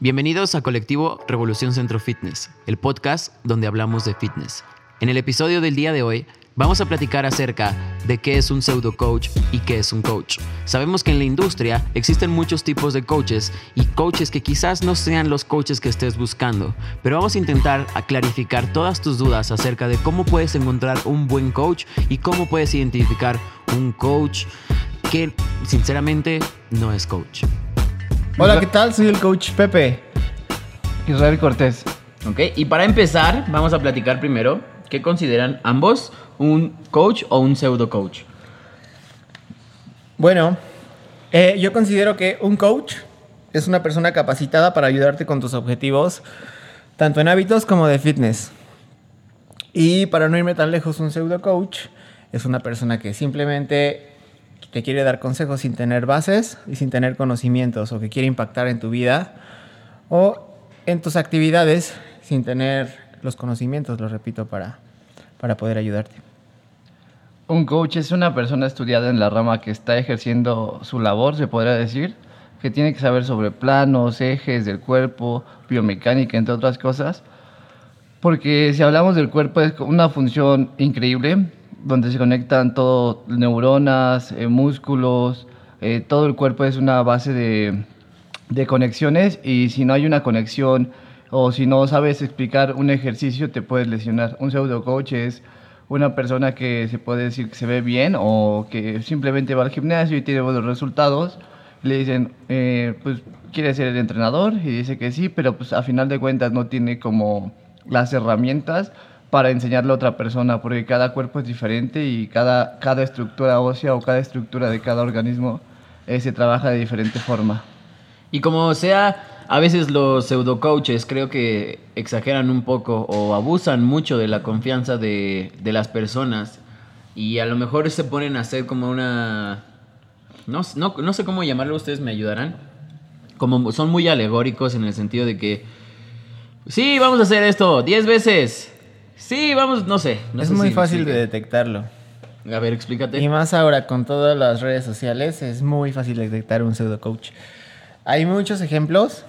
Bienvenidos a Colectivo Revolución Centro Fitness, el podcast donde hablamos de fitness. En el episodio del día de hoy vamos a platicar acerca de qué es un pseudo coach y qué es un coach. Sabemos que en la industria existen muchos tipos de coaches y coaches que quizás no sean los coaches que estés buscando, pero vamos a intentar clarificar todas tus dudas acerca de cómo puedes encontrar un buen coach y cómo puedes identificar un coach que sinceramente no es coach. Hola, ¿qué tal? Soy el coach Pepe. Israel Cortés. Ok, y para empezar, vamos a platicar primero qué consideran ambos un coach o un pseudo coach. Bueno, eh, yo considero que un coach es una persona capacitada para ayudarte con tus objetivos, tanto en hábitos como de fitness. Y para no irme tan lejos, un pseudo coach es una persona que simplemente te quiere dar consejos sin tener bases y sin tener conocimientos o que quiere impactar en tu vida o en tus actividades sin tener los conocimientos, lo repito, para, para poder ayudarte. Un coach es una persona estudiada en la rama que está ejerciendo su labor, se podría decir, que tiene que saber sobre planos, ejes del cuerpo, biomecánica, entre otras cosas. Porque si hablamos del cuerpo es una función increíble, donde se conectan todo, neuronas, eh, músculos, eh, todo el cuerpo es una base de, de, conexiones y si no hay una conexión o si no sabes explicar un ejercicio te puedes lesionar. Un pseudo coach es una persona que se puede decir que se ve bien o que simplemente va al gimnasio y tiene buenos resultados. Le dicen, eh, pues, ¿quiere ser el entrenador? Y dice que sí, pero pues a final de cuentas no tiene como las herramientas para enseñarle a otra persona, porque cada cuerpo es diferente y cada, cada estructura ósea o cada estructura de cada organismo eh, se trabaja de diferente forma. Y como sea, a veces los pseudo coaches creo que exageran un poco o abusan mucho de la confianza de, de las personas y a lo mejor se ponen a hacer como una... No, no, no sé cómo llamarlo, ustedes me ayudarán. Como son muy alegóricos en el sentido de que... Sí, vamos a hacer esto 10 veces. Sí, vamos, no sé. es muy fácil de detectarlo. A ver, explícate. Y más ahora con todas las redes sociales es muy fácil detectar un pseudo coach. Hay muchos ejemplos.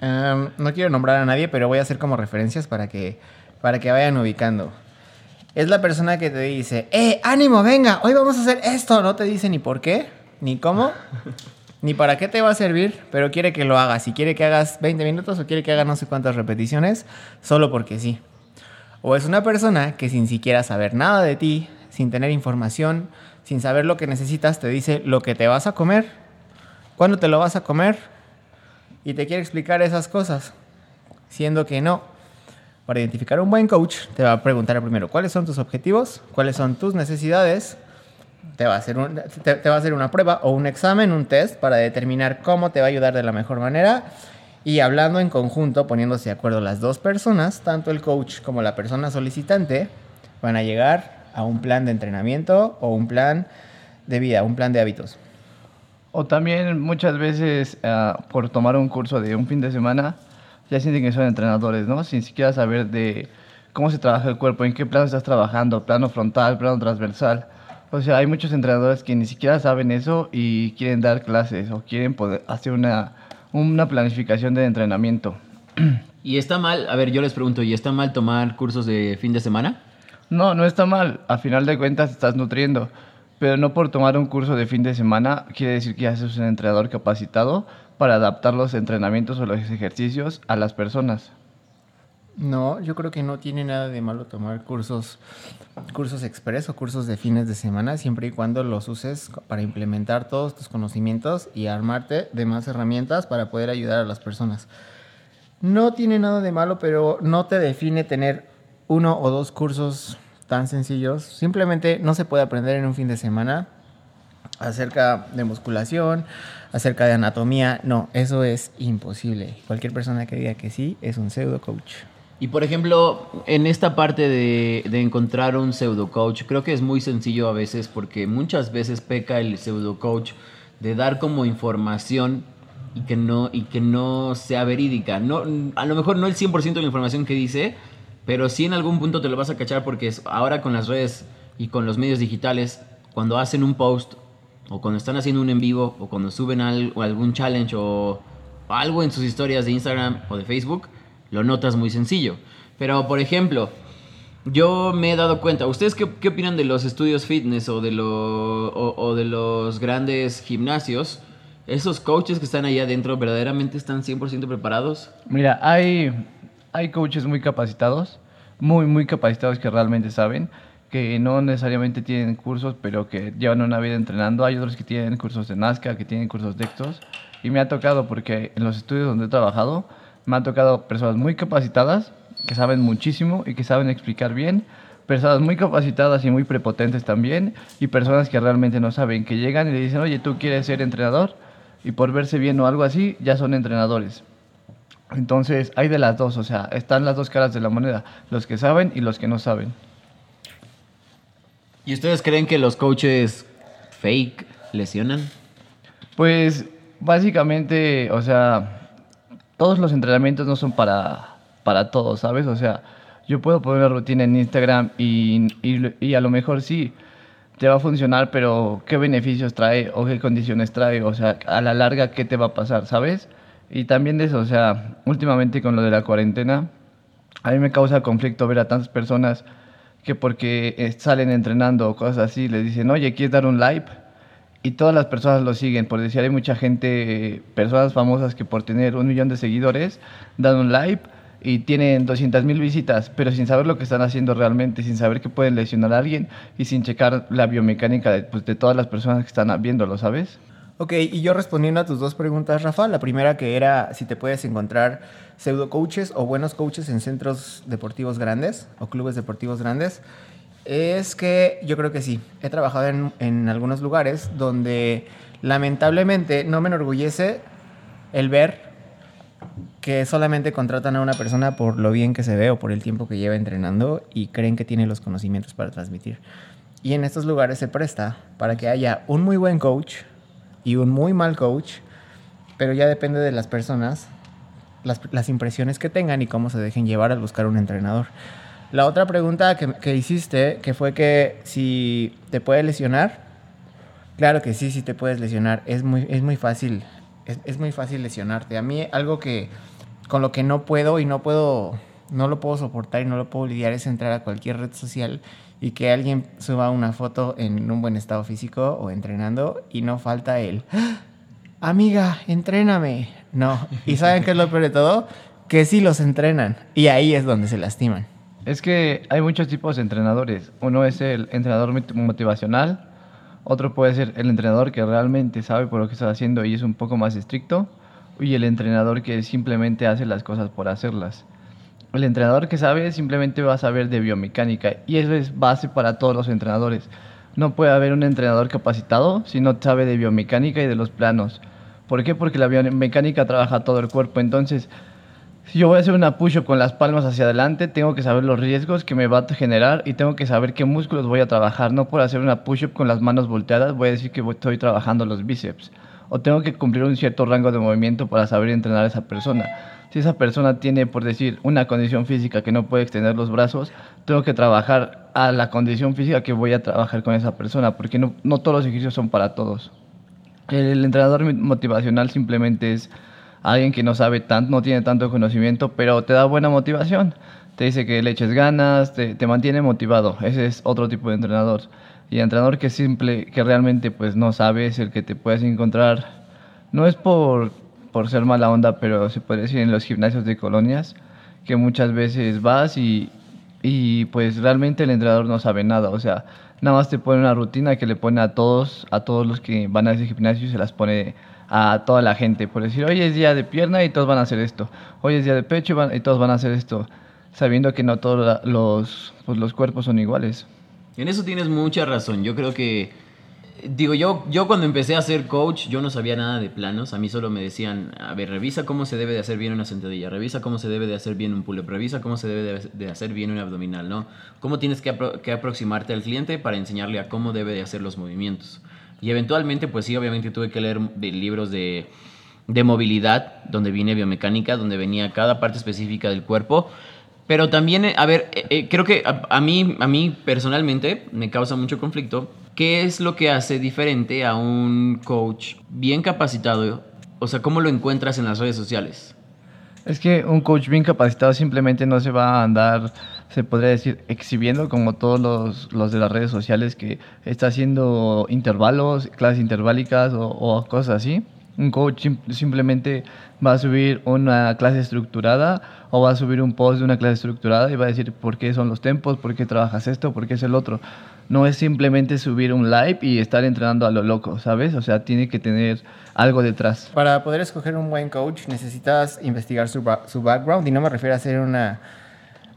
Em, no quiero nombrar a nadie, pero voy a hacer como referencias para que, para que vayan ubicando. Es la persona que te dice, ¡eh, ánimo, venga! Hoy vamos a hacer esto. No te dice ni por qué, ni cómo, ni para qué te va a servir, pero quiere que lo hagas. Si quiere que hagas 20 minutos o quiere que hagas no sé cuántas repeticiones, solo porque sí. O es una persona que sin siquiera saber nada de ti, sin tener información, sin saber lo que necesitas, te dice lo que te vas a comer, cuándo te lo vas a comer y te quiere explicar esas cosas, siendo que no. Para identificar un buen coach, te va a preguntar primero cuáles son tus objetivos, cuáles son tus necesidades, te va, a hacer te va a hacer una prueba o un examen, un test para determinar cómo te va a ayudar de la mejor manera y hablando en conjunto, poniéndose de acuerdo las dos personas, tanto el coach como la persona solicitante, van a llegar a un plan de entrenamiento o un plan de vida, un plan de hábitos. O también muchas veces ah, por tomar un curso de un fin de semana, ya sienten que son entrenadores, ¿no? Sin siquiera saber de cómo se trabaja el cuerpo, en qué plano estás trabajando, plano frontal, plano transversal. O sea, hay muchos entrenadores que ni siquiera saben eso y quieren dar clases o quieren poder hacer una una planificación de entrenamiento. ¿Y está mal? A ver, yo les pregunto, ¿y está mal tomar cursos de fin de semana? No, no está mal. A final de cuentas estás nutriendo. Pero no por tomar un curso de fin de semana quiere decir que ya sos un entrenador capacitado para adaptar los entrenamientos o los ejercicios a las personas. No, yo creo que no tiene nada de malo tomar cursos, cursos express o cursos de fines de semana, siempre y cuando los uses para implementar todos tus conocimientos y armarte de más herramientas para poder ayudar a las personas. No tiene nada de malo, pero no te define tener uno o dos cursos tan sencillos. Simplemente no se puede aprender en un fin de semana acerca de musculación, acerca de anatomía. No, eso es imposible. Cualquier persona que diga que sí es un pseudo coach. Y por ejemplo, en esta parte de, encontrar un pseudo coach, creo que es muy sencillo a veces porque muchas veces peca el pseudo coach de dar como información y que no, y que no sea verídica. No, a lo mejor no el 100% de la información que dice, pero sí en algún punto te lo vas a cachar porque ahora con las redes y con los medios digitales, cuando hacen un post o cuando están haciendo un en vivo o cuando suben algún challenge o algo en sus historias de Instagram o de Facebook, lo notas muy sencillo. Pero, por ejemplo, yo me he dado cuenta, ¿ustedes qué, qué opinan de los estudios fitness o de, lo, de los grandes gimnasios? ¿Esos coaches que están ahí adentro verdaderamente están 100% preparados? Mira, hay, hay coaches muy capacitados, muy, muy capacitados que realmente saben, que no necesariamente tienen cursos, pero que llevan una vida entrenando. Hay otros que tienen cursos de Nazca, que tienen cursos de estos. Y me ha tocado, porque en los estudios donde he trabajado, me han tocado personas muy capacitadas, que saben muchísimo y que saben explicar bien. Personas muy capacitadas y muy prepotentes también. Y personas que realmente no saben, que llegan y le dicen, oye, ¿tú quieres ser entrenador? Y por verse bien o algo así, ya son entrenadores. Entonces, hay de las dos, o sea, están las dos caras de la moneda, los que saben y los que no saben. ¿Y ustedes creen que los coaches fake lesionan? Pues básicamente, o sea, todos los entrenamientos no son para, para todos, ¿sabes? O sea, yo puedo poner una rutina en Instagram y, y, a lo mejor sí te va a funcionar, pero ¿qué beneficios trae o qué condiciones trae? O sea, a la larga, ¿qué te va a pasar, ¿sabes? Y también de eso, o sea, últimamente con lo de la cuarentena, a mí me causa conflicto ver a tantas personas que porque eh, salen entrenando o cosas así, les dicen, oye, ¿quieres dar un live? Y todas las personas lo siguen. Por decir, hay mucha gente, eh, personas famosas que por tener un millón de seguidores dan un live y tienen 200 mil visitas, pero sin saber lo que están haciendo realmente, sin saber que pueden lesionar a alguien y sin checar la biomecánica de, pues, de todas las personas que están viéndolo, ¿sabes? Ok, y yo respondiendo a tus dos preguntas, Rafa, la primera que era si te puedes encontrar pseudo coaches o buenos coaches en centros deportivos grandes o clubes deportivos grandes, es que yo creo que sí. He trabajado en, algunos lugares donde lamentablemente no me enorgullece el ver que solamente contratan a una persona por lo bien que se ve o por el tiempo que lleva entrenando y creen que tiene los conocimientos para transmitir. Y en estos lugares se presta para que haya un muy buen coach y un muy mal coach, pero ya depende de las personas, las impresiones que tengan y cómo se dejen llevar al buscar un entrenador. La otra pregunta que, hiciste, que fue que si te puede lesionar, claro que sí, sí te puedes lesionar, es muy, es muy fácil, es, muy fácil lesionarte. A mí algo que con lo que no puedo y no puedo, no lo puedo soportar y no lo puedo lidiar es entrar a cualquier red social y que alguien suba una foto en un buen estado físico o entrenando y no falta el "¡Ah! amiga, entréname. No. ¿Y saben qué es lo peor de todo? Que sí los entrenan y ahí es donde se lastiman. Es que hay muchos tipos de entrenadores. Uno es el entrenador mot- motivacional, otro puede ser el entrenador que realmente sabe por lo que está haciendo y es un poco más estricto, y el entrenador que simplemente hace las cosas por hacerlas. El entrenador que sabe simplemente va a saber de biomecánica y eso es base para todos los entrenadores. No puede haber un entrenador capacitado si no sabe de biomecánica y de los planos. ¿Por qué? Porque la biomecánica trabaja todo el cuerpo. Entonces, si yo voy a hacer una push-up con las palmas hacia adelante, tengo que saber los riesgos que me va a generar y tengo que saber qué músculos voy a trabajar. No por hacer una push-up con las manos volteadas voy a decir que estoy trabajando los bíceps. O tengo que cumplir un cierto rango de movimiento para saber entrenar a esa persona. Si esa persona tiene, por decir, una condición física que no puede extender los brazos, tengo que trabajar a la condición física que voy a trabajar con esa persona, porque no, no todos los ejercicios son para todos. El entrenador motivacional simplemente es alguien que no sabe tanto, no tiene tanto conocimiento, pero te da buena motivación. Te dice que le eches ganas, te, te mantiene motivado. Ese es otro tipo de entrenador. Y entrenador que simple, que realmente pues no sabe, es el que te puedes encontrar. No es por, por ser mala onda, pero se puede decir en los gimnasios de colonias, que muchas veces vas y, y pues realmente el entrenador no sabe nada. O sea, nada más te pone una rutina que le pone a todos, a todos los que van a ese gimnasio y se las pone a toda la gente. Por decir, hoy es día de pierna y todos van a hacer esto. Hoy es día de pecho y, todos van a hacer esto. Sabiendo que no todos los, pues, los cuerpos son iguales. En eso tienes mucha razón. Yo creo que. Digo, yo, yo cuando empecé a ser coach, yo no sabía nada de planos. A mí solo me decían, a ver, revisa cómo se debe de hacer bien una sentadilla, revisa cómo se debe de hacer bien un pull-up, revisa cómo se debe de, hacer bien un abdominal, ¿no? Cómo tienes que, que aproximarte al cliente para enseñarle a cómo debe de hacer los movimientos. Y eventualmente, pues sí, obviamente tuve que leer libros de, de movilidad, donde viene biomecánica, donde venía cada parte específica del cuerpo. Pero también, eh, a ver, eh, eh, creo que a, a mí, a mí personalmente me causa mucho conflicto. ¿Qué es lo que hace diferente a un coach bien capacitado o sea, cómo lo encuentras en las redes sociales? Es que un coach bien capacitado simplemente no se va a andar, se podría decir, exhibiendo como todos los, los de las redes sociales que está haciendo intervalos, clases interválicas o, o cosas así. Un coach sim- simplemente va a subir una clase estructurada o va a subir un post de una clase estructurada y va a decir por qué son los tempos, por qué trabajas esto, por qué es el otro. No es simplemente subir un live y estar entrenando a lo loco, ¿sabes? O sea, tiene que tener algo detrás. Para poder escoger un buen coach necesitas investigar su, su background y no me refiero a hacer una,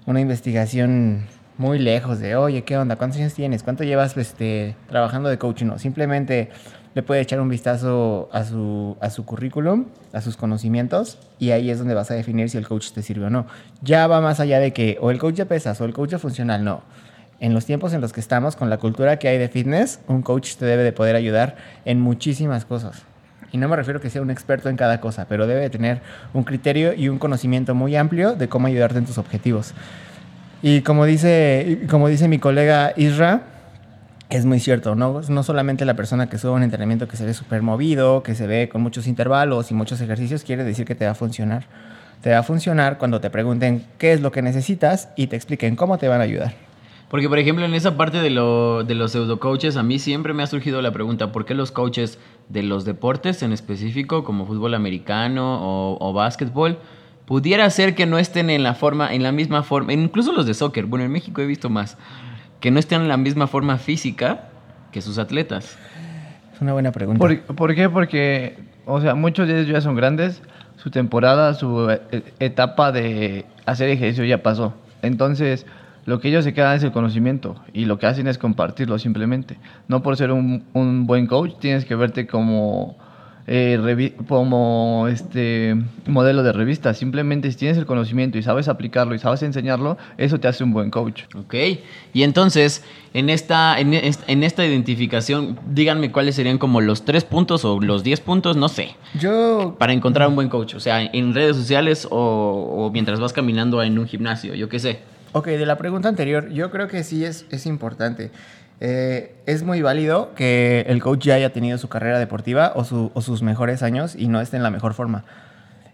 una investigación muy lejos de, oye, ¿qué onda? ¿Cuántos años tienes? ¿Cuánto llevas este, trabajando de coach? No, simplemente le puede echar un vistazo a su, a su currículum, a sus conocimientos y ahí es donde vas a definir si el coach te sirve o no. Ya va más allá de que o el coach de pesas o el coach de funcional, no. En los tiempos en los que estamos, con la cultura que hay de fitness, un coach te debe de poder ayudar en muchísimas cosas. Y no me refiero a que sea un experto en cada cosa, pero debe de tener un criterio y un conocimiento muy amplio de cómo ayudarte en tus objetivos. Y como dice, como dice mi colega Isra, es muy cierto, ¿no? No solamente la persona que sube un entrenamiento que se ve súper movido, que se ve con muchos intervalos y muchos ejercicios, quiere decir que te va a funcionar. Te va a funcionar cuando te pregunten qué es lo que necesitas y te expliquen cómo te van a ayudar. Porque, por ejemplo, en esa parte de, lo, de los pseudo coaches, a mí siempre me ha surgido la pregunta, ¿por qué los coaches de los deportes en específico, como fútbol americano o, o básquetbol, pudiera ser que no estén en la forma, en la misma forma, incluso los de soccer, bueno, en México he visto más, que no estén en la misma forma física que sus atletas? Es una buena pregunta. ¿Por, por qué? Porque, o sea, muchos de ellos ya son grandes, su temporada, su e- etapa de hacer ejercicio ya pasó. Entonces, lo que ellos se quedan es el conocimiento y lo que hacen es compartirlo simplemente. No por ser un, un buen coach tienes que verte como, eh, revi- como este modelo de revista. Simplemente si tienes el conocimiento y sabes aplicarlo y sabes enseñarlo, eso te hace un buen coach. Ok, y entonces, en esta, en, est- en esta identificación, díganme cuáles serían como los tres puntos o los diez puntos, no sé, Yo para encontrar un buen coach. O sea, en redes sociales o, o mientras vas caminando en un gimnasio, yo qué sé. Ok, de la pregunta anterior, yo creo que sí es, es importante. Eh, es muy válido que el coach ya haya tenido su carrera deportiva o, su- o sus mejores años y no esté en la mejor forma.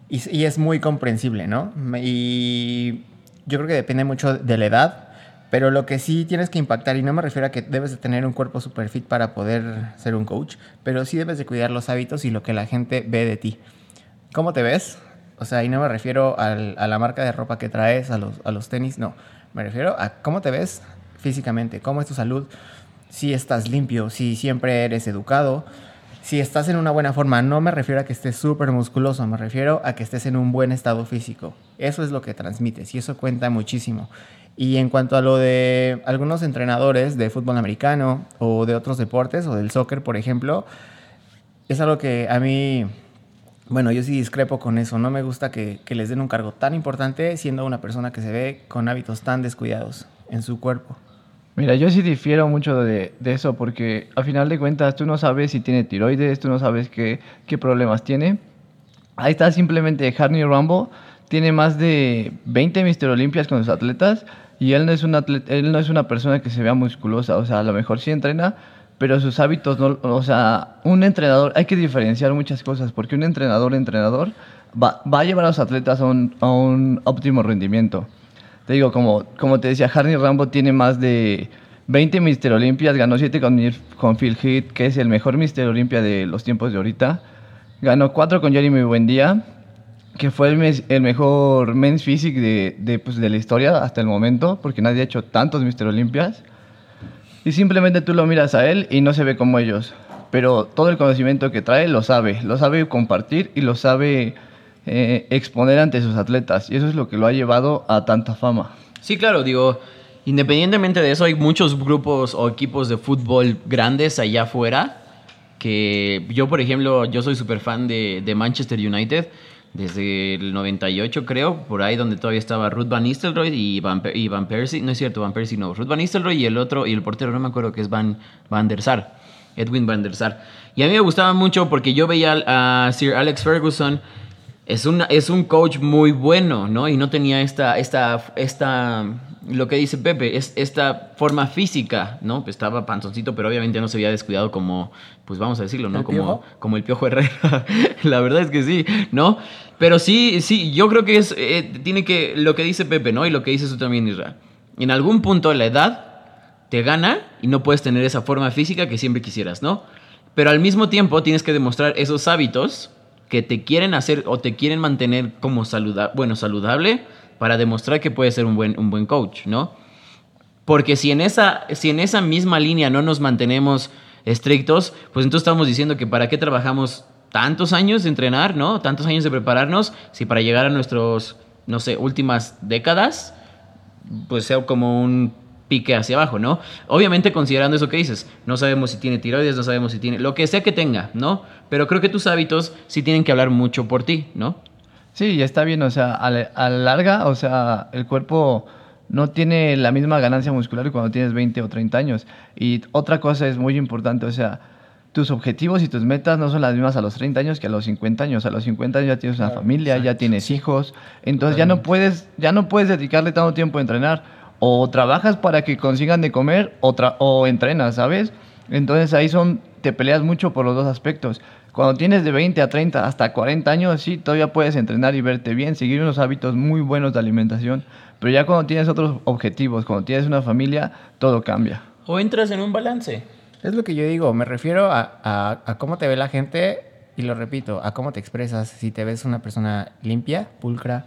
Y, y es muy comprensible, ¿no? Y yo creo que depende mucho de la edad, pero lo que sí tienes que impactar, y no me refiero a que debes de tener un cuerpo super fit para poder ser un coach, pero sí debes de cuidar los hábitos y lo que la gente ve de ti. ¿Cómo te ves? O sea, y no me refiero al- a la marca de ropa que traes, a los, a los tenis, no. Me refiero a cómo te ves físicamente, cómo es tu salud, si estás limpio, si siempre eres educado, si estás en una buena forma. No me refiero a que estés súper musculoso, me refiero a que estés en un buen estado físico. Eso es lo que transmites y eso cuenta muchísimo. Y en cuanto a lo de algunos entrenadores de fútbol americano o de otros deportes o del soccer, por ejemplo, es algo que a mí, bueno, yo sí discrepo con eso. No me gusta que, que les den un cargo tan importante siendo una persona que se ve con hábitos tan descuidados en su cuerpo. Mira, yo sí difiero mucho de, de eso porque al final de cuentas tú no sabes si tiene tiroides, tú no sabes qué, qué problemas tiene. Ahí está simplemente Harney Rambo, tiene más de 20 Mister Olimpias con sus atletas y él no, es un atleta, él no es una persona que se vea musculosa, o sea, a lo mejor sí entrena, pero sus hábitos no, o sea, un entrenador, hay que diferenciar muchas cosas porque un entrenador, entrenador, va, va a llevar a los atletas a un, a un óptimo rendimiento. Te digo, como, como te decía, Harney Rambo tiene más de 20 Mister Olimpias, ganó 7 con, con Phil Heath, que es el mejor Mister Olimpia de los tiempos de ahorita. Ganó 4 con Jeremy Buendía, que fue el, el mejor men's physique de, de, pues, de la historia hasta el momento, porque nadie ha hecho tantos Mister Olimpias. Y simplemente tú lo miras a él y no se ve como ellos. Pero todo el conocimiento que trae lo sabe, lo sabe compartir y lo sabe eh, exponer ante sus atletas. Y eso es lo que lo ha llevado a tanta fama. Sí, claro, digo, independientemente de eso, hay muchos grupos o equipos de fútbol grandes allá afuera que yo, por ejemplo, yo soy súper fan de, de Manchester United desde el 98, creo, por ahí donde todavía estaba Ruth Van Nistelrooy y Van, y Persie, no es cierto, Van Persie no, Ruth Van Nistelrooy y el otro, y el portero, no me acuerdo que es Van, Van der Sar, Edwin Van der Sar. Y a mí me gustaba mucho porque yo veía a Sir Alex Ferguson es, una, es un coach muy bueno, ¿no? Y no tenía esta, esta, esta lo que dice Pepe, es esta forma física, ¿no? Estaba panzoncito, pero obviamente no se había descuidado como, pues vamos a decirlo, ¿no? ¿El Como, Piojo? como el Piojo Herrera. la verdad es que sí, ¿no? Pero sí, sí, yo creo que es, eh, tiene que, lo que dice Pepe, ¿no? Y lo que dices tú también, Israel. En algún punto la edad te gana y no puedes tener esa forma física que siempre quisieras, ¿no? Pero al mismo tiempo tienes que demostrar esos hábitos que te quieren hacer o te quieren mantener como saluda bueno, saludable para demostrar que puedes ser un buen, un buen coach, ¿no? Porque si en, esa, si en esa misma línea no nos mantenemos estrictos, pues entonces estamos diciendo que para qué trabajamos tantos años de entrenar, ¿no? Tantos años de prepararnos, si para llegar a nuestros, no sé, últimas décadas, pues sea como un pique hacia abajo, ¿no? Obviamente considerando eso que dices, no sabemos si tiene tiroides, no sabemos si tiene, lo que sea que tenga, ¿no? Pero creo que tus hábitos sí tienen que hablar mucho por ti, ¿no? Sí, está bien, o sea, a la, larga, o sea, el cuerpo no tiene la misma ganancia muscular cuando tienes 20 o 30 años. Y otra cosa es muy importante, o sea, tus objetivos y tus metas no son las mismas a los 30 años que a los 50 años. A los 50 años ya tienes una Claro, familia, ya tienes hijos, entonces ya no puedes ya no puedes dedicarle tanto tiempo a entrenar o trabajas para que consigan de comer o, o entrenas, ¿sabes? Entonces ahí son te peleas mucho por los dos aspectos. Cuando tienes de 20 a 30 hasta 40 años, sí, todavía puedes entrenar y verte bien, seguir unos hábitos muy buenos de alimentación, pero ya cuando tienes otros objetivos, cuando tienes una familia, todo cambia. O entras en un balance. Es lo que yo digo, me refiero a, a- a cómo te ve la gente y lo repito, a cómo te expresas, si te ves una persona limpia, pulcra,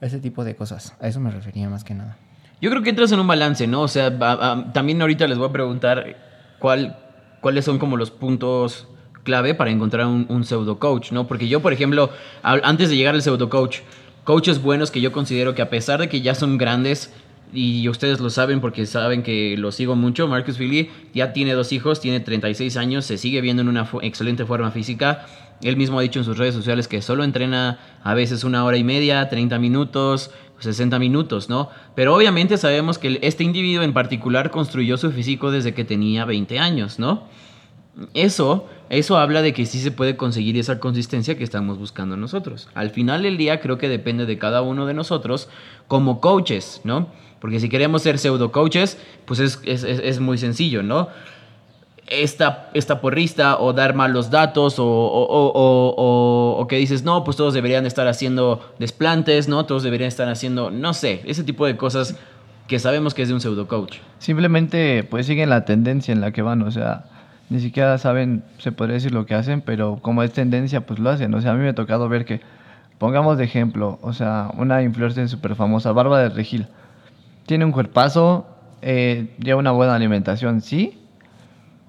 ese tipo de cosas. A eso me refería más que nada. Yo creo que entras en un balance, ¿no? O sea, a- a- también ahorita les voy a preguntar cuál, cuáles son como los puntos clave para encontrar un, pseudo coach, ¿no? Porque yo, por ejemplo, antes de llegar al pseudo coach, coaches buenos que yo considero que a pesar de que ya son grandes, y ustedes lo saben porque saben que lo sigo mucho, Marcus Philly ya tiene dos hijos, tiene 36 años, se sigue viendo en una excelente forma física. Él mismo ha dicho en sus redes sociales que solo entrena a veces una hora y media, 30 minutos, 60 minutos, ¿no? Pero obviamente sabemos que este individuo en particular construyó su físico desde que tenía 20 años, ¿no? Eso, eso habla de que sí se puede conseguir esa consistencia que estamos buscando nosotros. Al final del día creo que depende de cada uno de nosotros como coaches, ¿no? Porque si queremos ser pseudo coaches, pues es, es, es- muy sencillo, ¿no? Esta, esta porrista o dar malos datos o- o- o- o que dices, no, pues todos deberían estar haciendo desplantes, ¿no? Todos deberían estar haciendo, no sé, ese tipo de cosas que sabemos que es de un pseudo coach. Simplemente pues siguen la tendencia en la que van, o sea, ni siquiera saben, se podría decir lo que hacen, pero como es tendencia, pues lo hacen. O sea, a mí me ha tocado ver que, pongamos de ejemplo, o sea, una influencer súper famosa, Bárbara de Regil, tiene un cuerpazo, eh, lleva una buena alimentación, sí,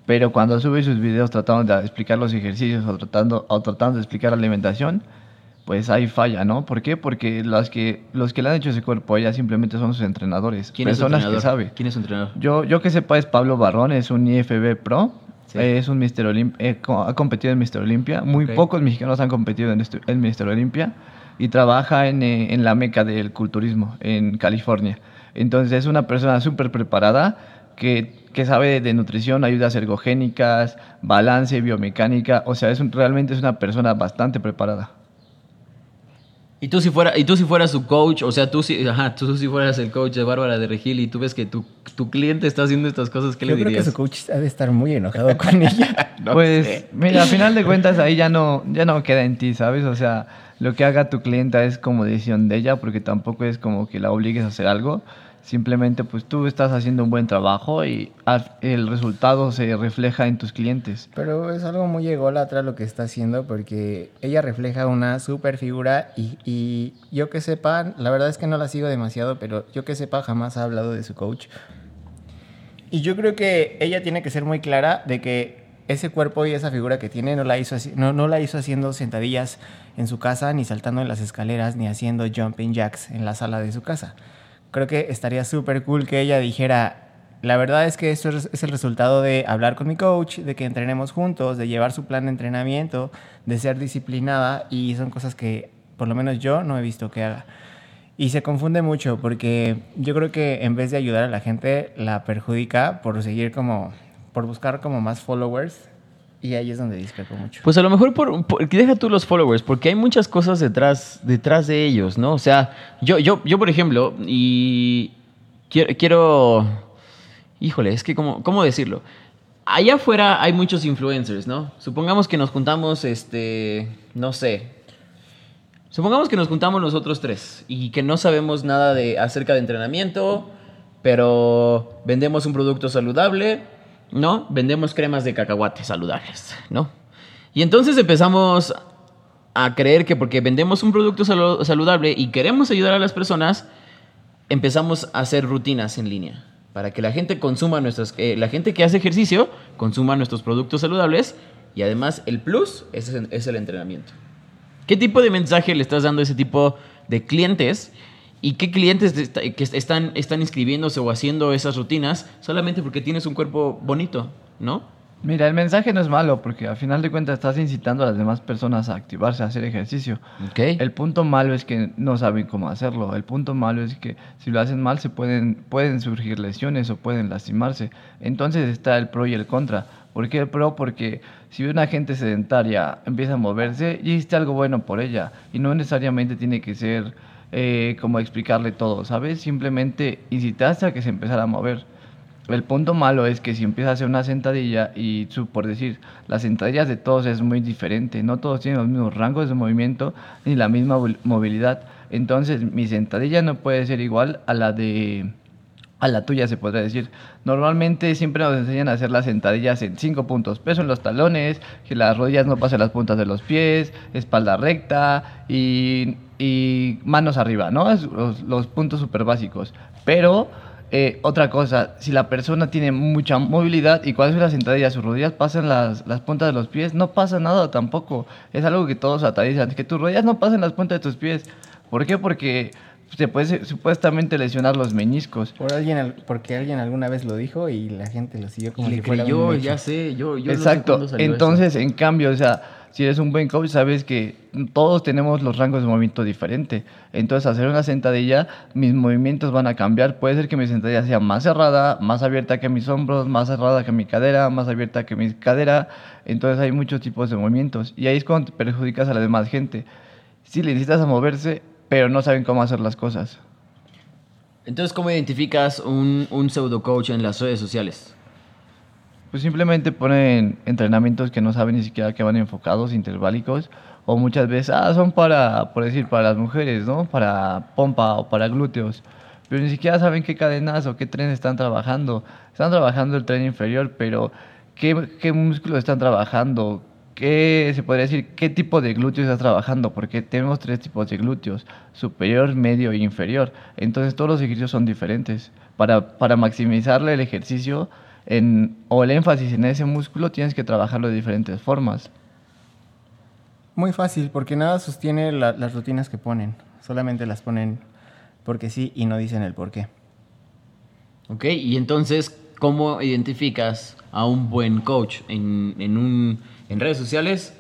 pero cuando sube sus videos tratando de explicar los ejercicios o tratando, o tratando de explicar la alimentación, pues ahí falla, ¿no? ¿Por qué? Porque los que, los que le han hecho ese cuerpo a ella simplemente son sus entrenadores, ¿Quién es personas que entrenador? sabe. ¿Quién es su entrenador? Yo, yo que sepa es Pablo Barrón, es un IFB Pro, Sí. eh, es un Mister Olimpia, ha competido en Mister Olimpia, muy pocos mexicanos han competido en, en Mister Olimpia y trabaja en, eh, en la meca del culturismo en California. Entonces es una persona súper preparada que, que sabe de nutrición, ayudas ergogénicas, balance, biomecánica, o sea, es un- realmente es una persona bastante preparada. Y tú si fuera, y tú si fueras su coach, o sea, tú si, ajá, tú si fueras el coach de Bárbara de Regil y tú ves que tu, tu cliente está haciendo estas cosas, ¿qué Yo le creo que dirías? su coach ha de estar muy enojado con ella. No pues sé. mira, al final de cuentas ahí ya no, ya no queda en ti, ¿sabes? O sea, lo que haga tu clienta es como decisión de ella, porque tampoco es como que la obligues a hacer algo. Simplemente pues tú estás haciendo un buen trabajo y el resultado se refleja en tus clientes. Pero es algo muy ególatra lo que está haciendo porque ella refleja una super figura y, y yo que sepa, la verdad es que no la sigo demasiado, pero yo que sepa jamás ha hablado de su coach. Y yo creo que ella tiene que ser muy clara de que ese cuerpo y esa figura que tiene no la hizo, no, no la hizo haciendo sentadillas en su casa, ni saltando en las escaleras, ni haciendo jumping jacks en la sala de su casa. Creo que estaría súper cool que ella dijera, la verdad es que esto es, el resultado de hablar con mi coach, de que entrenemos juntos, de llevar su plan de entrenamiento, de ser disciplinada y son cosas que por lo menos yo no he visto que haga. Y se confunde mucho porque yo creo que en vez de ayudar a la gente, la perjudica por seguir como, por buscar como más followers y ahí es donde discrepo mucho. Pues a lo mejor por, deja tú los followers, porque hay muchas cosas detrás, detrás de ellos, ¿no? O sea, yo, yo, yo por ejemplo, y quiero, quiero, híjole, es que cómo, cómo decirlo. Allá afuera hay muchos influencers, ¿no? Supongamos que nos juntamos, este, no sé. Supongamos que nos juntamos nosotros tres y que no sabemos nada de acerca de entrenamiento, pero vendemos un producto saludable, ¿no? Vendemos cremas de cacahuate saludables, ¿no? Y entonces empezamos a creer que porque vendemos un producto salu- saludable y queremos ayudar a las personas, empezamos a hacer rutinas en línea para que la gente consuma nuestras, eh, la gente que hace ejercicio consuma nuestros productos saludables y además el plus es, es el entrenamiento. ¿Qué tipo de mensaje le estás dando a ese tipo de clientes? ¿Y qué clientes que están, están inscribiéndose o haciendo esas rutinas solamente porque tienes un cuerpo bonito, ¿no? Mira, el mensaje no es malo porque al final de cuentas estás incitando a las demás personas a activarse, a hacer ejercicio. Ok. El punto malo es que no saben cómo hacerlo. El punto malo es que si lo hacen mal se pueden, pueden surgir lesiones o pueden lastimarse. Entonces está el pro y el contra. ¿Por qué el pro? Porque si una gente sedentaria empieza a moverse, ya hiciste algo bueno por ella. Y no necesariamente tiene que ser eh, como explicarle todo, ¿sabes? Simplemente incitaste a que se empezara a mover. El punto malo es que si empiezas a hacer una sentadilla y su- por decir, las sentadillas de todos es muy diferente, no todos tienen los mismos rangos de movimiento ni la misma movilidad. Entonces, mi sentadilla no puede ser igual a la de a la tuya se podría decir. Normalmente siempre nos enseñan a hacer las sentadillas en cinco puntos. Peso en los talones, que las rodillas no pasen las puntas de los pies, espalda recta y, y manos arriba, ¿no? Es los, los puntos súper básicos. Pero eh, otra cosa, si la persona tiene mucha movilidad y cuando hace la sentadilla sus rodillas pasan las, las puntas de los pies, no pasa nada tampoco. Es algo que todos satanizan, que tus rodillas no pasen las puntas de tus pies. ¿Por qué? Porque se puede supuestamente lesionar los meniscos. Por alguien, al- porque alguien alguna vez lo dijo y la gente lo siguió como Y le si fuera creyó, un ya sé, yo, yo no sé Exacto. salió eso. Entonces, en cambio, o sea, si eres un buen coach, sabes que todos tenemos los rangos de movimiento diferente. Entonces, hacer una sentadilla, mis movimientos van a cambiar. Puede ser que mi sentadilla sea más cerrada, más abierta que mis hombros, más cerrada que mi cadera, más abierta que mi cadera. Entonces, hay muchos tipos de movimientos. Y ahí es cuando perjudicas a la demás gente. Sí, le necesitas a moverse, pero no saben cómo hacer las cosas. Entonces, ¿cómo identificas un, un pseudo coach en las redes sociales? Pues simplemente ponen entrenamientos que no saben ni siquiera que van enfocados, interválicos, o muchas veces, ah, son para, por decir, para las mujeres, ¿no? Para pompa o para glúteos. Pero ni siquiera saben qué cadenas o qué tren están trabajando. Están trabajando el tren inferior, pero ¿qué, qué músculo están trabajando? ¿Qué se podría decir? ¿Qué tipo de glúteos estás trabajando? Porque tenemos tres tipos de glúteos, superior, medio e inferior. Entonces todos los ejercicios son diferentes. Para, para maximizarle el ejercicio en, o el énfasis en ese músculo tienes que trabajarlo de diferentes formas. Muy fácil, porque nada sostiene la- las rutinas que ponen. Solamente las ponen porque sí y no dicen el por qué. ¿Ok? Y entonces, ¿cómo identificas a un buen coach en, en, un, en redes sociales?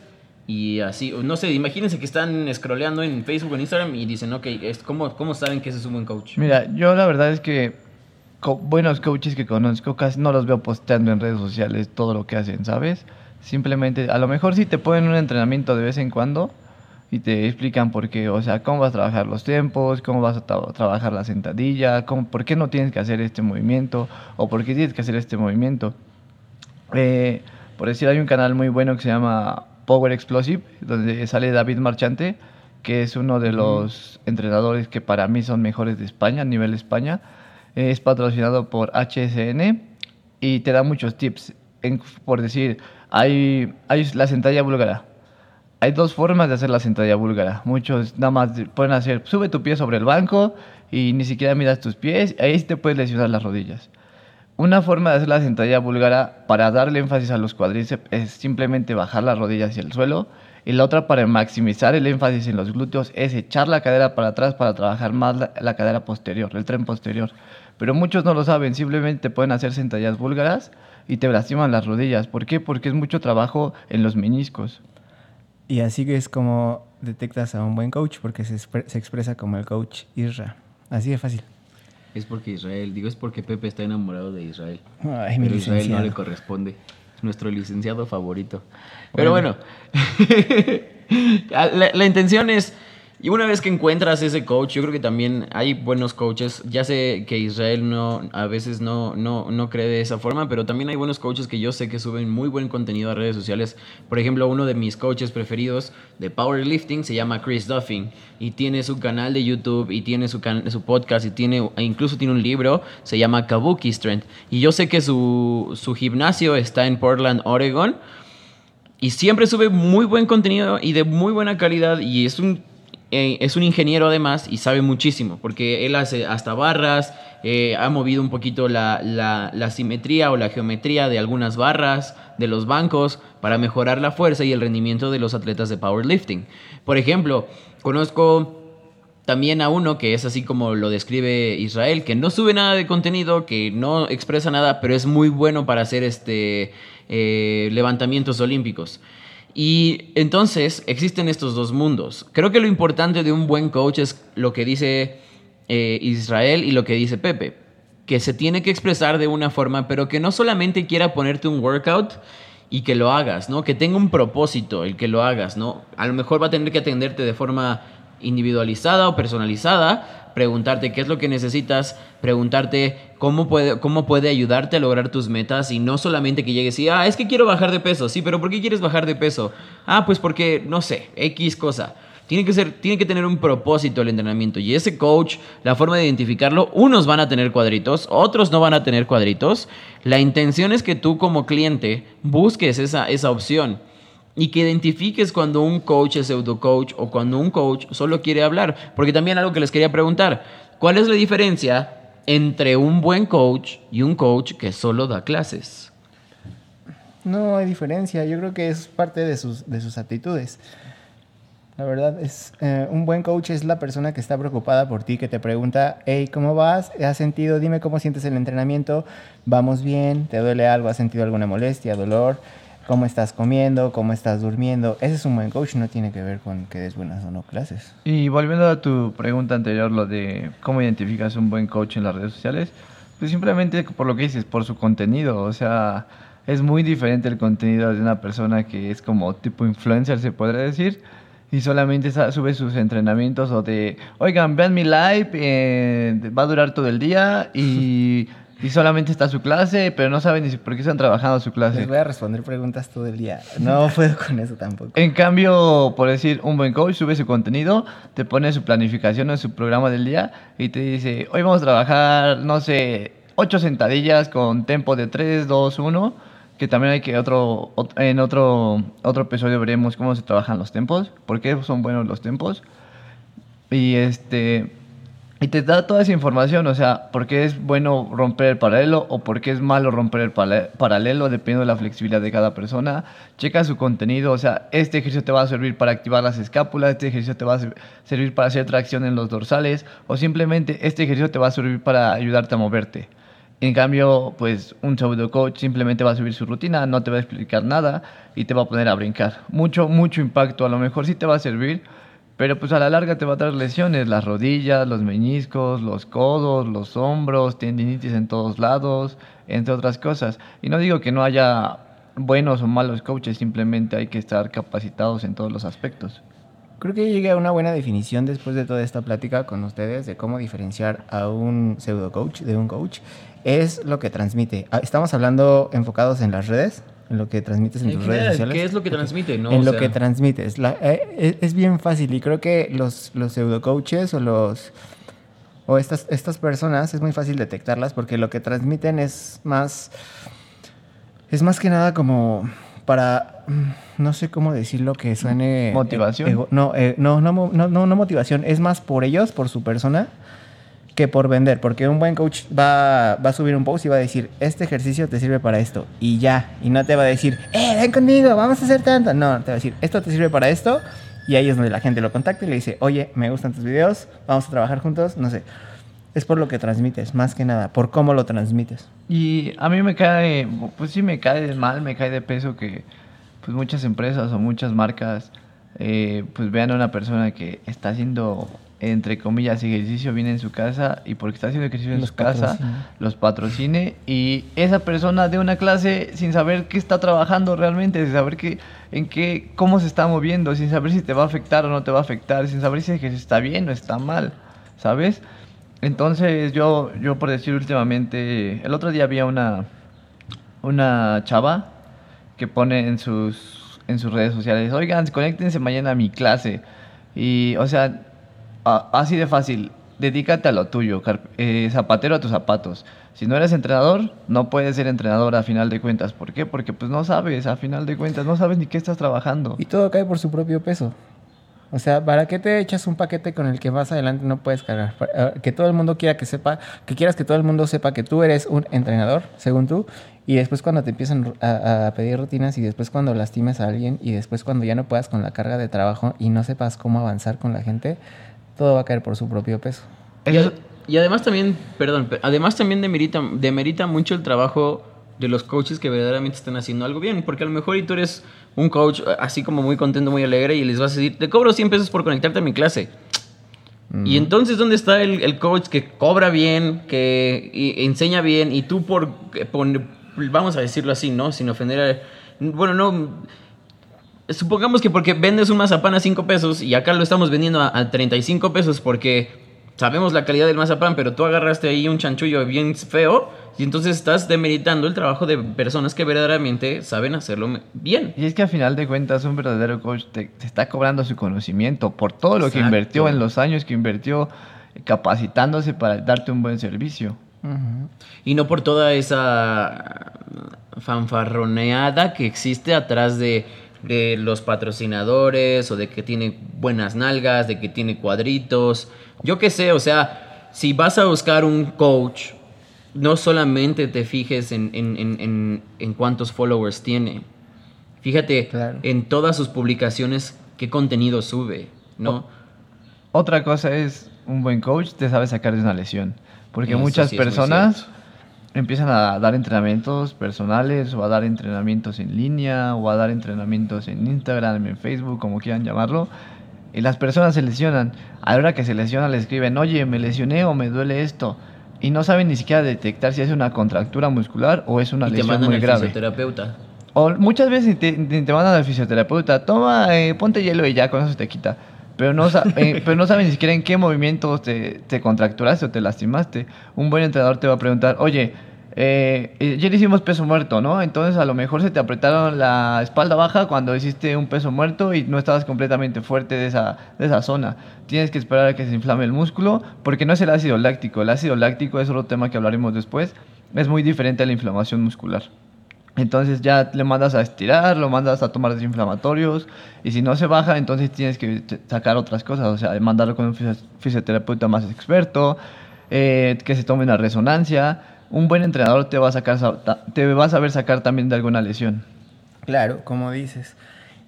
Y así, no sé, imagínense que están scrolleando en Facebook o en Instagram y dicen, ok, es- ¿cómo, ¿cómo saben que ese es un buen coach? Mira, yo la verdad es que co- buenos coaches que conozco casi no los veo posteando en redes sociales todo lo que hacen, ¿sabes? Simplemente, a lo mejor sí te ponen un entrenamiento de vez en cuando y te explican por qué, o sea, cómo vas a trabajar los tiempos, cómo vas a tra- trabajar la sentadilla, cómo, por qué no tienes que hacer este movimiento o por qué tienes que hacer este movimiento. Eh, por decir, hay un canal muy bueno que se llama Power Explosive, donde sale David Marchante, que es uno de los entrenadores que para mí son mejores de España, a nivel España. Es patrocinado por HSN y te da muchos tips. En- por decir, hay, hay la sentadilla búlgara. Hay dos formas de hacer la sentadilla búlgara. Muchos nada más pueden hacer, sube tu pie sobre el banco y ni siquiera miras tus pies, ahí te puedes lesionar las rodillas. Una forma de hacer la sentadilla búlgara para darle énfasis a los cuádriceps es simplemente bajar las rodillas hacia el suelo. Y la otra para maximizar el énfasis en los glúteos es echar la cadera para atrás para trabajar más la, la cadera posterior, el tren posterior. Pero muchos no lo saben, simplemente pueden hacer sentadillas búlgaras y te lastiman las rodillas. ¿Por qué? Porque es mucho trabajo en los meniscos. Y así es como detectas a un buen coach, porque se, expre- se expresa como el coach Isra. Así de fácil. Es porque Israel, digo, es porque Pepe está enamorado de Israel. Ay, mi Pero Israel no le corresponde. Es nuestro licenciado favorito. Pero bueno, la, la intención es, Y una vez que encuentras ese coach, yo creo que también hay buenos coaches. Ya sé que Israel no, a veces no, no, no cree de esa forma, pero también hay buenos coaches que yo sé que suben muy buen contenido a redes sociales. Por ejemplo, uno de mis coaches preferidos de powerlifting se llama Chris Duffin y tiene su canal de YouTube y tiene su, su podcast y tiene, e incluso tiene un libro, se llama Kabuki Strength. Y yo sé que su, su gimnasio está en Portland, Oregon. Y siempre sube muy buen contenido y de muy buena calidad y es un eh, es un ingeniero además y sabe muchísimo, porque él hace hasta barras, eh, ha movido un poquito la, simetría o la geometría de algunas barras, de los bancos, para mejorar la fuerza y el rendimiento de los atletas de powerlifting. Por ejemplo, conozco también a uno que es así como lo describe Israel, que no sube nada de contenido, que no expresa nada, pero es muy bueno para hacer este, eh, levantamientos olímpicos. Y entonces existen estos dos mundos. Creo que lo importante de un buen coach es lo que dice eh, Israel y lo que dice Pepe, que se tiene que expresar de una forma, pero que no solamente quiera ponerte un workout y que lo hagas, ¿no? Que tenga un propósito el que lo hagas, ¿no? A lo mejor va a tener que atenderte de forma individualizada o personalizada, preguntarte qué es lo que necesitas, preguntarte cómo puede, cómo puede ayudarte a lograr tus metas y no solamente que llegues y, ah, es que quiero bajar de peso, sí, pero ¿por qué quieres bajar de peso? Ah, pues porque, no sé, X cosa. Tiene que, ser, tiene que tener un propósito el entrenamiento y ese coach, la forma de identificarlo, unos van a tener cuadritos, otros no van a tener cuadritos. La intención es que tú como cliente busques esa, esa opción y que identifiques cuando un coach es pseudo coach o cuando un coach solo quiere hablar. Porque también algo que les quería preguntar, ¿cuál es la diferencia entre un buen coach y un coach que solo da clases? No hay diferencia, yo creo que es parte de sus, de sus actitudes. La verdad es, eh, un buen coach es la persona que está preocupada por ti, que te pregunta, hey, ¿cómo vas? ¿Has sentido? Dime cómo sientes el entrenamiento. ¿Vamos bien? ¿Te duele algo? ¿Has sentido alguna molestia, dolor? Cómo estás comiendo, cómo estás durmiendo. Ese es un buen coach, no tiene que ver con que des buenas o no clases. Y volviendo a tu pregunta anterior, lo de cómo identificas un buen coach en las redes sociales, pues simplemente por lo que dices, por su contenido. O sea, es muy diferente el contenido de una persona que es como tipo influencer, se podría decir. Y solamente sube sus entrenamientos o de, oigan, vean mi live, eh, va a durar todo el día y y solamente está su clase, pero no saben ni por qué están trabajando su clase. Les voy a responder preguntas todo el día. No puedo con eso tampoco. En cambio, por decir, un buen coach sube su contenido, te pone su planificación en su programa del día y te dice, hoy vamos a trabajar, no sé, ocho sentadillas con tempo de 3, 2, 1, que también hay que otro, en otro, otro episodio veremos cómo se trabajan los tempos, por qué son buenos los tempos. Y este y te da toda esa información, o sea, por qué es bueno romper el paralelo o por qué es malo romper el paralelo, dependiendo de la flexibilidad de cada persona. Checa su contenido, o sea, este ejercicio te va a servir para activar las escápulas, este ejercicio te va a servir para hacer tracción en los dorsales, o simplemente este ejercicio te va a servir para ayudarte a moverte. En cambio, pues un pseudo coach simplemente va a subir su rutina, no te va a explicar nada y te va a poner a brincar. Mucho, mucho impacto, a lo mejor sí te va a servir pero pues a la larga te va a traer lesiones, las rodillas, los meñiscos, los codos, los hombros, tendinitis en todos lados, entre otras cosas. Y no digo que no haya buenos o malos coaches, simplemente hay que estar capacitados en todos los aspectos. Creo que llegué a una buena definición después de toda esta plática con ustedes de cómo diferenciar a un pseudo coach de un coach. Es lo que transmite. Ah, estamos hablando enfocados en las redes, en lo que transmites en, tus redes sociales. ¿Qué es lo que transmite? No? En lo que transmites. Eh, es, bien fácil y creo que los, los pseudo coaches o los o estas, estas personas es muy fácil detectarlas porque lo que transmiten es más es más que nada como para mm, no sé cómo decirlo que suene motivación. no, eh, no, no, no, no, no motivación, es más por ellos, por su persona por vender, porque un buen coach va, va, a subir un post y va a decir, este ejercicio te sirve para esto, y ya, y no te va a decir, eh, ven conmigo, vamos a hacer tanto, no, te va a decir, esto te sirve para esto, y ahí es donde la gente lo contacta y le dice, oye, me gustan tus videos, vamos a trabajar juntos, no sé. Es por lo que transmites, más que nada, por cómo lo transmites. Y a mí me cae, pues sí me cae mal, me cae de peso que pues muchas empresas o muchas marcas eh, pues vean a una persona que está haciendo entre comillas, ejercicio bien en su casa y porque está haciendo ejercicio en Los su casa, los patrocine y esa persona de una clase sin saber qué está trabajando realmente, sin saber qué, en qué, cómo se está moviendo, sin saber si te va a afectar o no te va a afectar, sin saber si el ejercicio está bien o está mal, ¿sabes? Entonces yo, yo por decir últimamente, el otro día había una, una chava que pone en sus, en sus redes sociales, oigan, conéctense mañana a mi clase. Y, o sea, a- así de fácil, dedícate a lo tuyo, eh, zapatero a tus zapatos. Si no eres entrenador, no puedes ser entrenador a final de cuentas. ¿Por qué? Porque pues no sabes, a final de cuentas, no sabes ni qué estás trabajando. Y todo cae por su propio peso. O sea, ¿para qué te echas un paquete con el que más adelante no puedes cargar? Eh, Que todo el mundo quiera que sepa, que quieras que todo el mundo sepa que tú eres un entrenador, según tú, y después cuando te empiezan a pedir rutinas y después cuando lastimes a alguien y después cuando ya no puedas con la carga de trabajo y no sepas cómo avanzar con la gente, todo va a caer por su propio peso. Y, ad- y además también, perdón, pe- además también demerita, demerita mucho el trabajo de los coaches que verdaderamente están haciendo algo bien, porque a lo mejor y tú eres un coach eh, así como muy contento, muy alegre y les vas a decir, te cobro 100 pesos por conectarte a mi clase. Y entonces, ¿dónde está el, el coach que cobra bien, que y- enseña bien y tú por, que pon- vamos a decirlo así, ¿no? Sin ofender a... Bueno, no... Supongamos que porque vendes un mazapán a 5 pesos y acá lo estamos vendiendo a, a 35 pesos porque sabemos la calidad del mazapán, pero tú agarraste ahí un chanchullo bien feo y entonces estás demeritando el trabajo de personas que verdaderamente saben hacerlo bien. Y es que a final de cuentas un verdadero coach te, te está cobrando su conocimiento por todo lo que invirtió en los años que invirtió capacitándose para darte un buen servicio. Y no por toda esa fanfarroneada que existe atrás de, de los patrocinadores o de que tiene buenas nalgas, de que tiene cuadritos. Yo qué sé, o sea, si vas a buscar un coach, no solamente te fijes en, en- en- en- en cuántos followers tiene. Fíjate Claro. en todas sus publicaciones qué contenido sube, ¿no? Otra cosa es, un buen coach te sabe sacar de una lesión. Porque Eso muchas sí personas. Empiezan a dar entrenamientos personales o a dar entrenamientos en línea o a dar entrenamientos en Instagram, en Facebook, como quieran llamarlo. Y las personas se lesionan. A la hora que se lesionan le escriben, oye, me lesioné o me duele esto. Y no saben ni siquiera detectar si es una contractura muscular o es una y te lesión mandan muy al grave. fisioterapeuta. O muchas veces te, te mandan al fisioterapeuta, toma, eh, ponte hielo y ya, con eso se te quita. Pero no, eh, pero no saben ni siquiera en qué movimientos te, te contracturaste o te lastimaste. Un buen entrenador te va a preguntar, oye, eh, eh, ayer hicimos peso muerto, ¿no? Entonces a lo mejor se te apretaron la espalda baja cuando hiciste un peso muerto y no estabas completamente fuerte de esa, de esa zona. Tienes que esperar a que se inflame el músculo porque no es el ácido láctico. El ácido láctico es otro tema que hablaremos después. Es muy diferente a la inflamación muscular. Entonces ya le mandas a estirar, lo mandas a tomar desinflamatorios y si no se baja, entonces tienes que sacar otras cosas, o sea, mandarlo con un fisio- fisioterapeuta más experto, eh, que se tome una resonancia. Un buen entrenador te va a sacar, te va a saber sacar también de alguna lesión. Claro, como dices.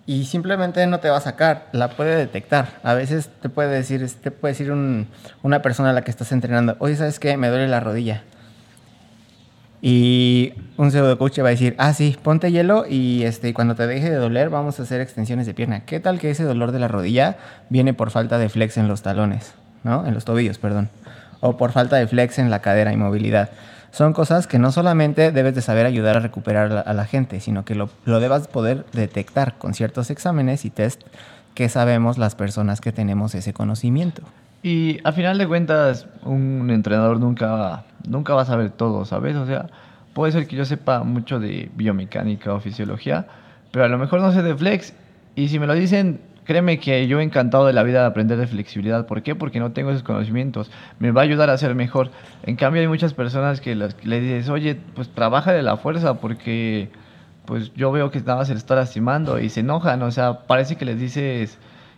Y simplemente no te va a sacar, la puede detectar. A veces te puede decir, te puede decir un- una persona a la que estás entrenando, oye, ¿sabes qué? Me duele la rodilla. Y un pseudo coach va a decir, ah, sí, ponte hielo y este, cuando te deje de doler vamos a hacer extensiones de pierna. ¿Qué tal que ese dolor de la rodilla viene por falta de flex en los talones, ¿no? En los tobillos, perdón. O por falta de flex en la cadera y movilidad. Son cosas que no solamente debes de saber ayudar a recuperar a la, a la gente, sino que lo, lo debas poder detectar con ciertos exámenes y test que sabemos las personas que tenemos ese conocimiento. Y a final de cuentas, un entrenador nunca, nunca va a saber todo, ¿sabes? O sea, puede ser que yo sepa mucho de biomecánica o fisiología, pero a lo mejor no sé de flex. Y si me lo dicen, créeme que yo encantado de la vida de aprender de flexibilidad. ¿Por qué? Porque no tengo esos conocimientos. Me va a ayudar a ser mejor. En cambio, hay muchas personas que le dices, oye, pues trabaja de la fuerza porque pues yo veo que nada más se le está lastimando y se enojan. O sea, parece que les dices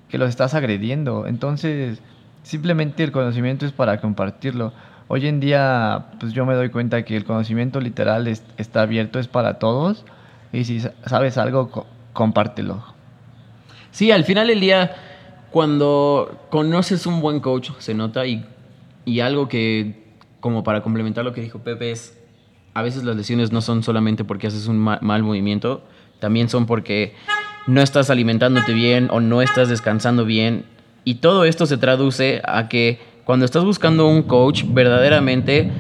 que los estás agrediendo. Entonces, simplemente el conocimiento es para compartirlo. Hoy en día, pues yo me doy cuenta que el conocimiento literal es- está abierto, es para todos. Y si sa- sabes algo, co- compártelo. Sí, al final del día, cuando conoces un buen coach, se nota y, y algo que, como para complementar lo que dijo Pepe, es a veces las lesiones no son solamente porque haces un ma- mal movimiento, también son porque no estás alimentándote bien o no estás descansando bien. Y todo esto se traduce a que cuando estás buscando un coach, verdaderamente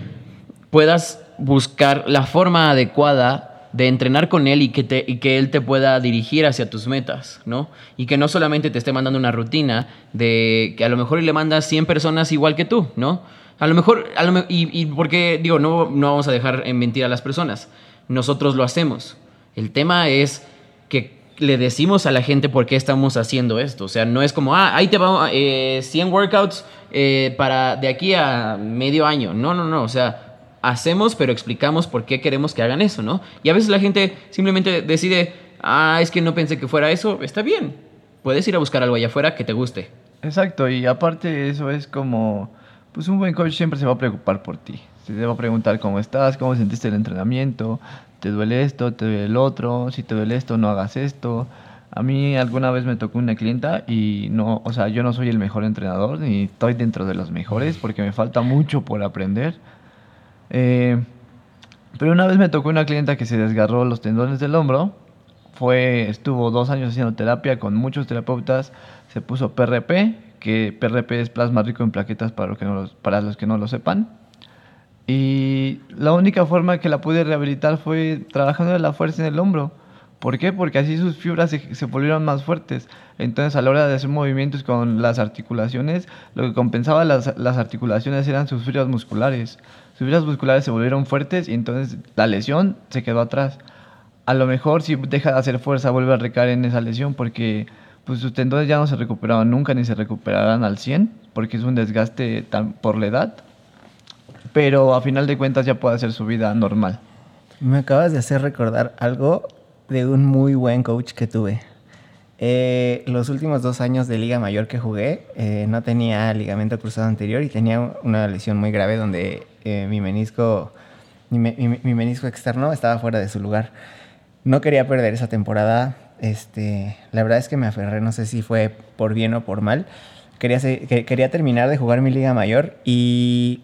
puedas buscar la forma adecuada de entrenar con él y que, te, y que él te pueda dirigir hacia tus metas, ¿no? Y que no solamente te esté mandando una rutina de que a lo mejor le mandas 100 personas igual que tú, ¿no? A lo mejor, a lo y, y porque, digo, no, no vamos a dejar en mentir a las personas, nosotros lo hacemos. El tema es que le decimos a la gente por qué estamos haciendo esto. O sea, no es como, ah, ahí te va eh, 100 workouts eh, para de aquí a medio año. No, no, no. O sea, hacemos, pero explicamos por qué queremos que hagan eso, ¿no? Y a veces la gente simplemente decide, ah, es que no pensé que fuera eso. Está bien. Puedes ir a buscar algo allá afuera que te guste. Exacto, y aparte eso es como, pues un buen coach siempre se va a preocupar por ti. Se te va a preguntar cómo estás, cómo sentiste el entrenamiento, te duele esto, te duele el otro, si te duele esto no hagas esto. A mí alguna vez me tocó una clienta y no, o sea, yo no soy el mejor entrenador ni estoy dentro de los mejores porque me falta mucho por aprender. Eh, pero una vez me tocó una clienta que se desgarró los tendones del hombro. Fue, estuvo dos años haciendo terapia con muchos terapeutas. Se puso PRP, que PRP es plasma rico en plaquetas para, los que no los, para los que no lo sepan. Y la única forma que la pude rehabilitar fue trabajando la fuerza en el hombro. ¿Por qué? Porque así sus fibras se, volvieron más fuertes. Entonces a la hora de hacer movimientos con las articulaciones, lo que compensaba las, las articulaciones eran sus fibras musculares. Sus fibras musculares se volvieron fuertes y entonces la lesión se quedó atrás. A lo mejor si deja de hacer fuerza vuelve a recaer en esa lesión porque pues sus tendones ya no se recuperaban nunca ni se recuperarán al 100 porque es un desgaste tan, por la edad. Pero a final de cuentas ya puede hacer su vida normal. Me acabas de hacer recordar algo de un muy buen coach que tuve. Eh, los últimos dos años de Liga Mayor que jugué, eh, no tenía ligamento cruzado anterior y tenía una lesión muy grave donde eh, mi menisco, mi, mi- mi menisco externo estaba fuera de su lugar. No quería perder esa temporada. Este, la verdad es que me aferré, no sé si fue por bien o por mal. Quería, quería terminar de jugar mi Liga Mayor y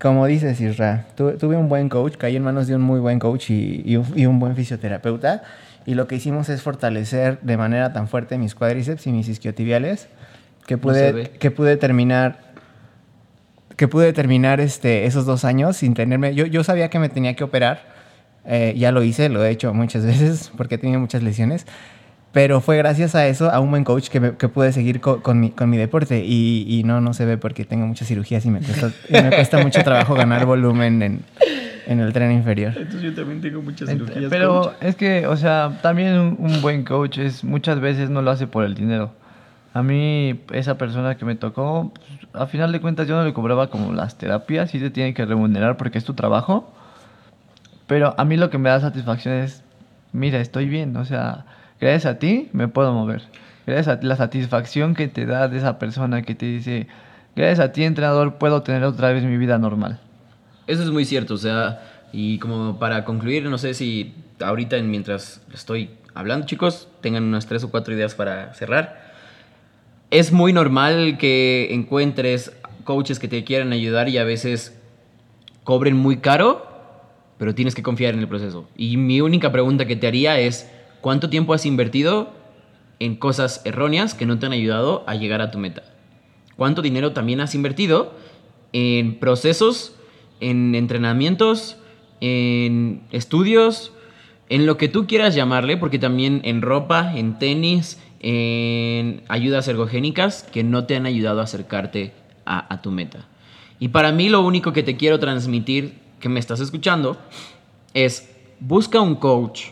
como dices, Isra, tuve, tuve un buen coach, caí en manos de un muy buen coach y, y un, y un buen fisioterapeuta. Y lo que hicimos es fortalecer de manera tan fuerte mis cuádriceps y mis isquiotibiales que pude, que pude terminar que pude terminar este, esos dos años sin tenerme... Yo, yo sabía que me tenía que operar, eh, ya lo hice, lo he hecho muchas veces porque he tenido muchas lesiones, pero fue gracias a eso, a un buen coach que, me- que pude seguir co- con, mi, con mi deporte y, y no, no se ve porque tengo muchas cirugías y me cuesta, y me cuesta mucho trabajo ganar volumen en, en el tren inferior. Entonces yo también tengo muchas Ent- Pero es que, o sea, también un, un buen coach es muchas veces no lo hace por el dinero. A mí, esa persona que me tocó, pues, a final de cuentas yo no le cobraba como las terapias, sí te tienen que remunerar porque es tu trabajo. Pero a mí lo que me da satisfacción es, mira, estoy bien, o sea, gracias a ti me puedo mover. Gracias a la satisfacción que te da de esa persona que te dice, gracias a ti, entrenador, puedo tener otra vez mi vida normal. Eso es muy cierto, o sea, y como para concluir, no sé si ahorita en- mientras estoy hablando, chicos, tengan unas tres o cuatro ideas para cerrar. Es muy normal que encuentres coaches que te quieran ayudar y a veces cobren muy caro, pero tienes que confiar en el proceso. Y mi única pregunta que te haría es, ¿cuánto tiempo has invertido en cosas erróneas que no te han ayudado a llegar a tu meta? ¿Cuánto dinero también has invertido en procesos, en entrenamientos, en estudios, en lo que tú quieras llamarle, porque también en ropa, en tenis, en ayudas ergogénicas que no te han ayudado a acercarte a, a tu meta? Y para mí lo único que te quiero transmitir, que me estás escuchando, es busca un coach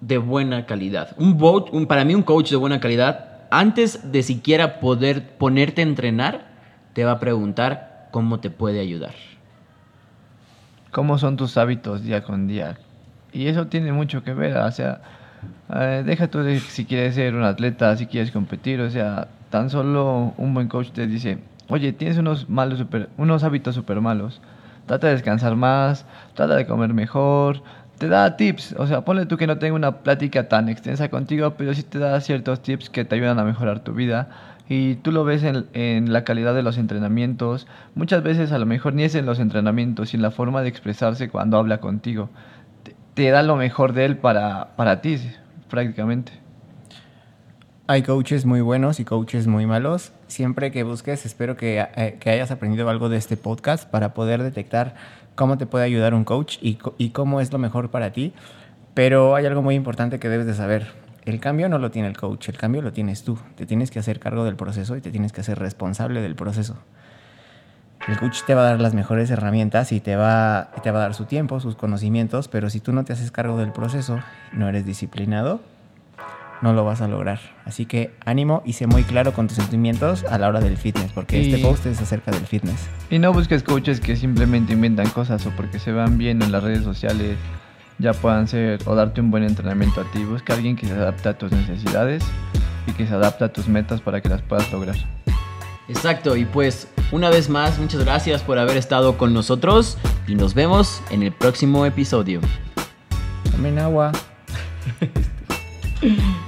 de buena calidad. Un, bo- un- para mí un coach de buena calidad, antes de siquiera poder ponerte a entrenar, te va a preguntar cómo te puede ayudar. cómo son tus hábitos día con día. Y eso tiene mucho que ver, o sea, eh, deja tú de si quieres ser un atleta, si quieres competir, o sea, tan solo un buen coach te dice, oye, tienes unos, malos super- unos hábitos súper malos, trata de descansar más, trata de comer mejor, te da tips, o sea, ponle tú que no tenga una plática tan extensa contigo, pero sí te da ciertos tips que te ayudan a mejorar tu vida. Y tú lo ves en, en la calidad de los entrenamientos. Muchas veces a lo mejor ni es en los entrenamientos, sino en la forma de expresarse cuando habla contigo. Te, da lo mejor de él para, para ti, prácticamente. Hay coaches muy buenos y coaches muy malos. Siempre que busques, espero que, eh, que hayas aprendido algo de este podcast para poder detectar cómo te puede ayudar un coach y, cómo es lo mejor para ti. Pero hay algo muy importante que debes de saber. El cambio no lo tiene el coach, el cambio lo tienes tú. Te tienes que hacer cargo del proceso y te tienes que hacer responsable del proceso. El coach te va a dar las mejores herramientas y te va, te va a dar su tiempo, sus conocimientos, pero si tú no te haces cargo del proceso, no eres disciplinado, no lo vas a lograr. Así que ánimo y sé muy claro con tus sentimientos a la hora del fitness, porque Y- este post es acerca del fitness. Y no busques coaches que simplemente inventan cosas o porque se vean bien en las redes sociales ya puedan ser o darte un buen entrenamiento a ti. Busca a alguien que se adapte a tus necesidades y que se adapte a tus metas para que las puedas lograr. Exacto, y pues una vez más, muchas gracias por haber estado con nosotros y nos vemos en el próximo episodio. Tomen agua.